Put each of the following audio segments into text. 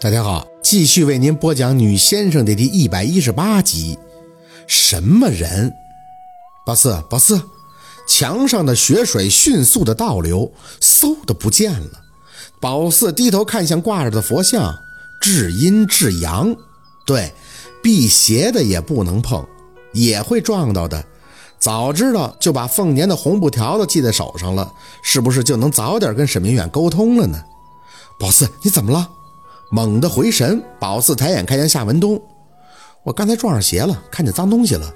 大家好，继续为您播讲《女先生》的第一百一十八集。什么人？宝四，宝四，墙上的血水迅速的倒流，嗖的不见了。宝四低头看向挂着的佛像，至阴至阳，对，辟邪的也不能碰，也会撞到的。早知道就把凤年的红布条子系在手上了，是不是就能早点跟沈明远沟通了呢？宝四，你怎么了？猛地回神，宝四抬眼看见夏文东，我刚才撞上邪了，看见脏东西了。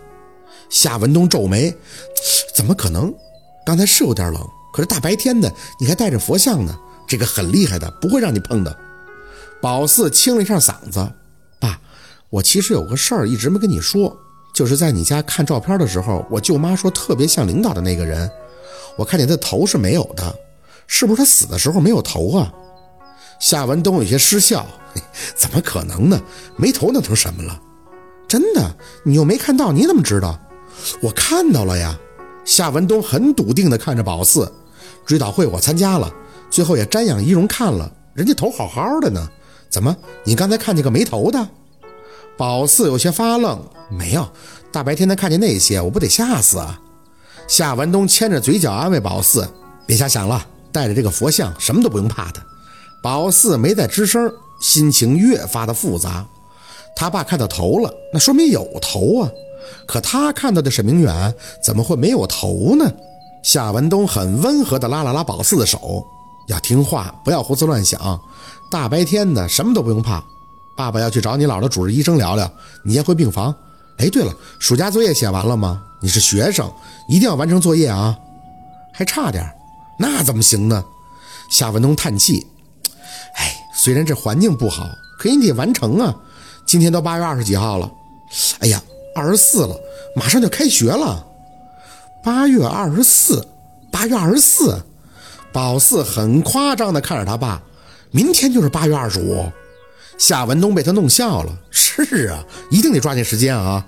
夏文东皱眉，怎么可能？刚才是有点冷，可是大白天的，你还带着佛像呢，这个很厉害的，不会让你碰的。宝四清了一下嗓子，爸，我其实有个事儿一直没跟你说，就是在你家看照片的时候，我舅妈说特别像领导的那个人，我看见他头是没有的，是不是他死的时候没有头啊？夏文东有些失笑：“ 怎么可能呢？没头那成什么了？真的，你又没看到，你怎么知道？我看到了呀。”夏文东很笃定地看着宝四。追悼会我参加了，最后也瞻仰仪容看了，人家头好好的呢。怎么，你刚才看见个没头的？宝四有些发愣：“没有，大白天的看见那些，我不得吓死啊！”夏文东牵着嘴角安慰宝四：“别瞎想了，带着这个佛像，什么都不用怕的。”宝四没再吱声，心情越发的复杂。他爸看到头了，那说明有头啊。可他看到的沈明远怎么会没有头呢？夏文东很温和地拉了拉宝四的手，要听话，不要胡思乱想。大白天的，什么都不用怕。爸爸要去找你姥姥主治医生聊聊，你先回病房。哎，对了，暑假作业写完了吗？你是学生，一定要完成作业啊。还差点，那怎么行呢？夏文东叹气。虽然这环境不好，可你得完成啊！今天都八月二十几号了，哎呀，二十四了，马上就开学了。八月二十四，八月二十四，宝四很夸张的看着他爸，明天就是八月二十五。夏文东被他弄笑了，是啊，一定得抓紧时间啊！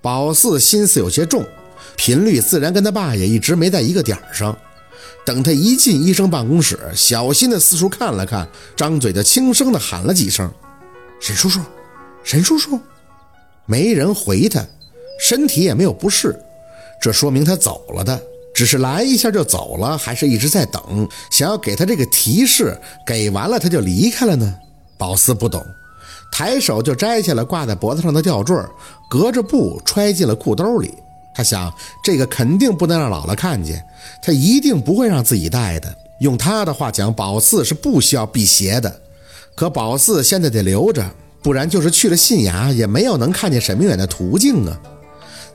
宝四心思有些重，频率自然跟他爸也一直没在一个点上。等他一进医生办公室，小心的四处看了看，张嘴就轻声的喊了几声：“沈叔叔，沈叔叔。”没人回他，身体也没有不适，这说明他走了的。只是来一下就走了，还是一直在等，想要给他这个提示，给完了他就离开了呢？宝四不懂，抬手就摘下了挂在脖子上的吊坠，隔着布揣进了裤兜里。他想，这个肯定不能让姥姥看见，他一定不会让自己带的。用他的话讲，宝四是不需要辟邪的，可宝四现在得留着，不然就是去了信衙，也没有能看见沈明远的途径啊。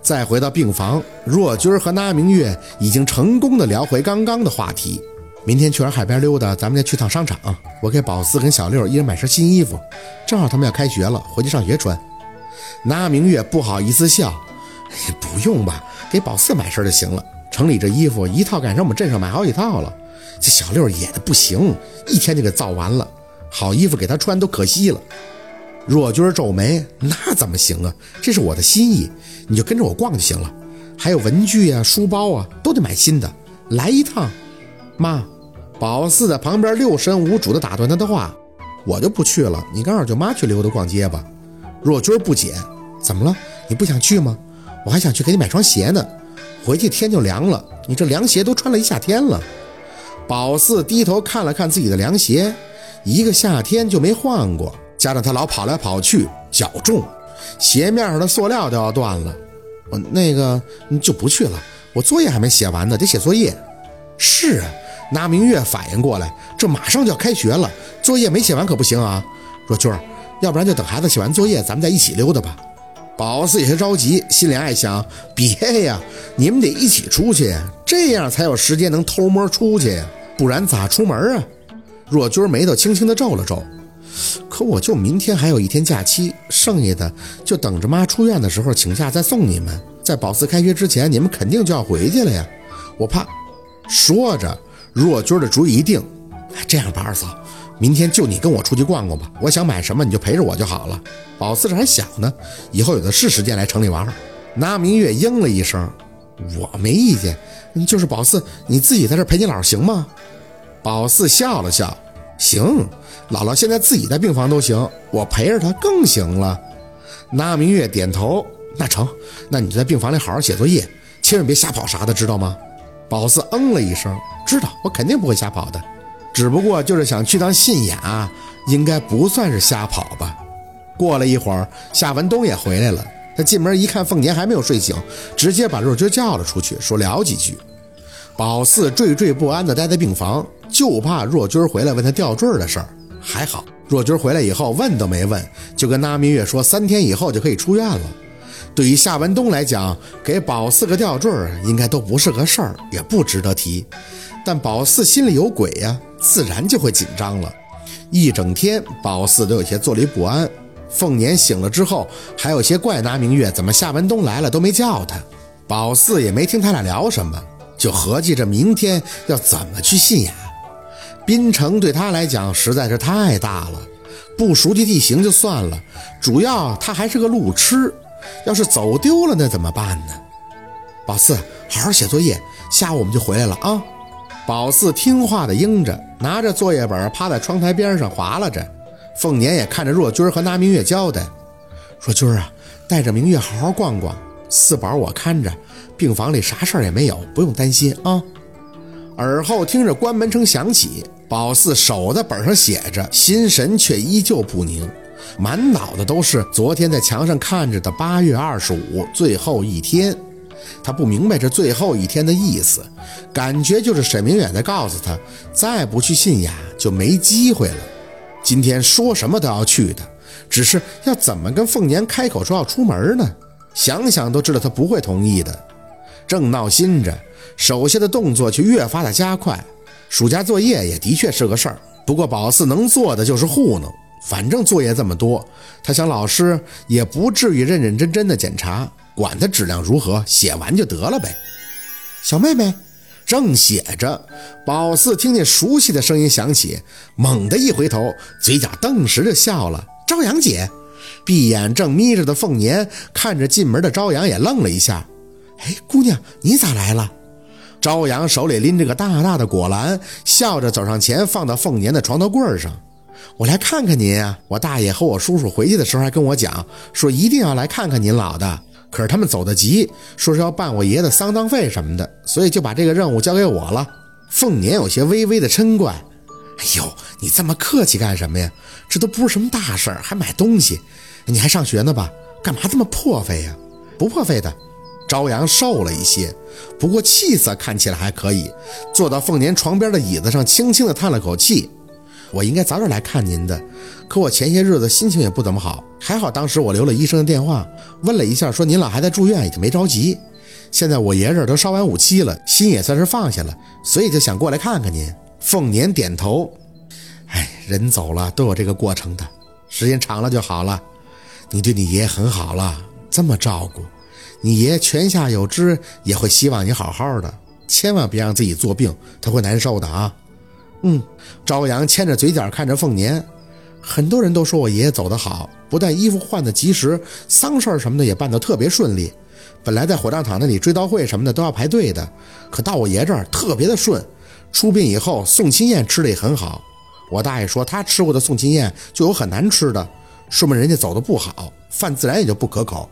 再回到病房，若君和那明月已经成功的聊回刚刚的话题。明天去完海边溜达，咱们再去趟商场，我给宝四跟小六一人买身新衣服，正好他们要开学了，回去上学穿。那明月不好意思笑。不用吧，给宝四买身就行了。城里这衣服一套赶上我们镇上买好几套了。这小六野的不行，一天就给造完了。好衣服给他穿都可惜了。若君皱眉，那怎么行啊？这是我的心意，你就跟着我逛就行了。还有文具啊、书包啊，都得买新的。来一趟，妈。宝四在旁边六神无主的打断他的话：“我就不去了，你跟二舅妈去溜达逛街吧。”若君不解：“怎么了？你不想去吗？”我还想去给你买双鞋呢，回去天就凉了，你这凉鞋都穿了一夏天了。宝四低头看了看自己的凉鞋，一个夏天就没换过，加上他老跑来跑去，脚重，鞋面上的塑料都要断了。我那个就不去了，我作业还没写完呢，得写作业。是啊，那明月反应过来，这马上就要开学了，作业没写完可不行啊。若君儿，要不然就等孩子写完作业，咱们再一起溜达吧。宝四有些着急，心里爱想：别呀，你们得一起出去，这样才有时间能偷摸出去，不然咋出门啊？若君眉头轻轻的皱了皱，可我就明天还有一天假期，剩下的就等着妈出院的时候请假再送你们。在宝四开学之前，你们肯定就要回去了呀，我怕。说着，若君的主意一定，这样吧，二嫂。明天就你跟我出去逛逛吧，我想买什么你就陪着我就好了。宝四这还小呢，以后有的是时间来城里玩。那明月应了一声：“我没意见，就是宝四你自己在这陪你姥行吗？”宝四笑了笑：“行，姥姥现在自己在病房都行，我陪着她更行了。那明月点头，那成，那你就在病房里好好写作业，千万别瞎跑啥的，知道吗？宝四嗯了一声，知道，我肯定不会瞎跑的，只不过就是想去趟信雅，应该不算是瞎跑吧。过了一会儿，夏文东也回来了。他进门一看，凤年还没有睡醒，直接把若君叫了出去，说聊几句。宝四惴惴不安地待在病房，就怕若君回来问他吊坠的事儿。还好，若君回来以后问都没问，就跟那明月说三天以后就可以出院了。对于夏文东来讲，给宝四个吊坠应该都不是个事儿，也不值得提。但宝四心里有鬼呀，自然就会紧张了。一整天，宝四都有些坐立不安。凤年醒了之后，还有些怪拿明月怎么夏文东来了都没叫他。宝四也没听他俩聊什么，就合计着明天要怎么去信雅。滨城对他来讲实在是太大了，不熟悉地形就算了，主要他还是个路痴，要是走丢了那怎么办呢？宝四，好好写作业，下午我们就回来了啊！宝四听话的应着，拿着作业本趴在窗台边上划拉着。凤年也看着若君和拿明月交代：“若君啊，带着明月好好逛逛，四宝我看着，病房里啥事儿也没有，不用担心啊。”而后听着关门声响起，宝四手在本上写着，心神却依旧不宁，满脑子都是昨天在墙上看着的八月二十五最后一天。他不明白这最后一天的意思，感觉就是沈明远在告诉他，再不去信雅就没机会了。今天说什么都要去的，只是要怎么跟凤年开口说要出门呢？想想都知道他不会同意的。正闹心着，手下的动作却越发的加快。暑假作业也的确是个事儿，不过宝四能做的就是糊弄。反正作业这么多，他想老师也不至于认认真真的检查，管它质量如何，写完就得了呗。小妹妹。正写着，宝四听见熟悉的声音响起，猛地一回头，嘴角顿时就笑了。朝阳姐，闭眼正眯着的凤年看着进门的朝阳，也愣了一下。哎，姑娘，你咋来了？朝阳手里拎着个大大的果篮，笑着走上前，放到凤年的床头柜上。我来看看您啊，我大爷和我叔叔回去的时候还跟我讲，说一定要来看看您老的。可是他们走得急，说是要办我爷的丧葬费什么的，所以就把这个任务交给我了。凤年有些微微的嗔怪：“哎呦，你这么客气干什么呀？这都不是什么大事儿，还买东西？你还上学呢吧？干嘛这么破费呀？不破费的。”朝阳瘦了一些，不过气色看起来还可以，坐到凤年床边的椅子上，轻轻地叹了口气。我应该早点来看您的，可我前些日子心情也不怎么好，还好当时我留了医生的电话，问了一下，说您老还在住院，也就没着急。现在我爷这儿都烧完五七了，心也算是放下了，所以就想过来看看您。凤年点头，哎，人走了都有这个过程的，时间长了就好了。你对你爷爷很好了，这么照顾，你爷爷泉下有知，也会希望你好好的，千万别让自己做病，他会难受的啊。嗯，朝阳牵着嘴角看着凤年，很多人都说我爷爷走得好，不但衣服换得及时，丧事什么的也办得特别顺利。本来在火葬场那里追悼会什么的都要排队的，可到我爷这儿特别的顺。出殡以后送亲宴吃的也很好，我大爷说他吃过的送亲宴就有很难吃的，说明人家走的不好，饭自然也就不可口。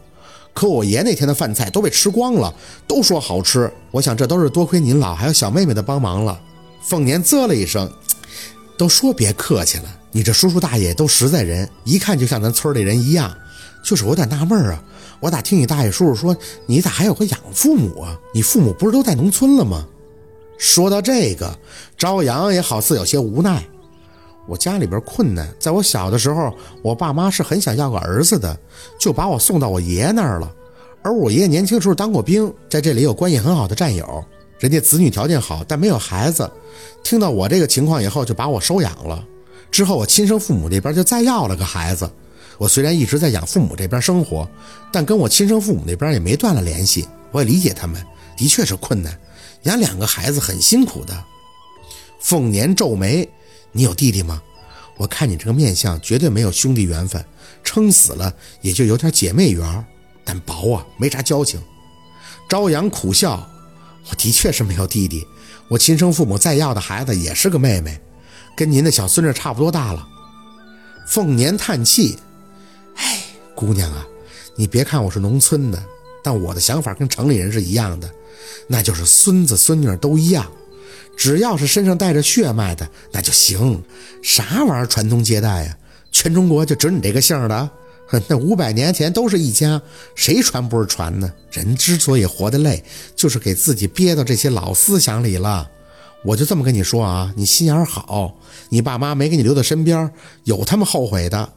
可我爷那天的饭菜都被吃光了，都说好吃。我想这都是多亏您老还有小妹妹的帮忙了。凤年啧了一声，都说别客气了，你这叔叔大爷都实在人，一看就像咱村里人一样。就是我有点纳闷啊，我咋听你大爷叔叔说，你咋还有个养父母啊？你父母不是都在农村了吗？说到这个，朝阳也好似有些无奈。我家里边困难，在我小的时候，我爸妈是很想要个儿子的，就把我送到我爷爷那儿了。而我爷爷年轻时候当过兵，在这里有关系很好的战友。人家子女条件好，但没有孩子。听到我这个情况以后，就把我收养了。之后，我亲生父母那边就再要了个孩子。我虽然一直在养父母这边生活，但跟我亲生父母那边也没断了联系。我也理解他们，的确是困难，养两个孩子很辛苦的。凤年皱眉：“你有弟弟吗？我看你这个面相，绝对没有兄弟缘分，撑死了也就有点姐妹缘，但薄啊，没啥交情。”朝阳苦笑。我的确是没有弟弟，我亲生父母再要的孩子也是个妹妹，跟您的小孙子差不多大了。凤年叹气：“哎，姑娘啊，你别看我是农村的，但我的想法跟城里人是一样的，那就是孙子孙女都一样，只要是身上带着血脉的那就行。啥玩意儿传宗接代呀？全中国就只你这个姓的？那五百年前都是一家，谁传不是传呢？人之所以活得累，就是给自己憋到这些老思想里了。”我就这么跟你说啊，你心眼好，你爸妈没给你留在身边，有他们后悔的。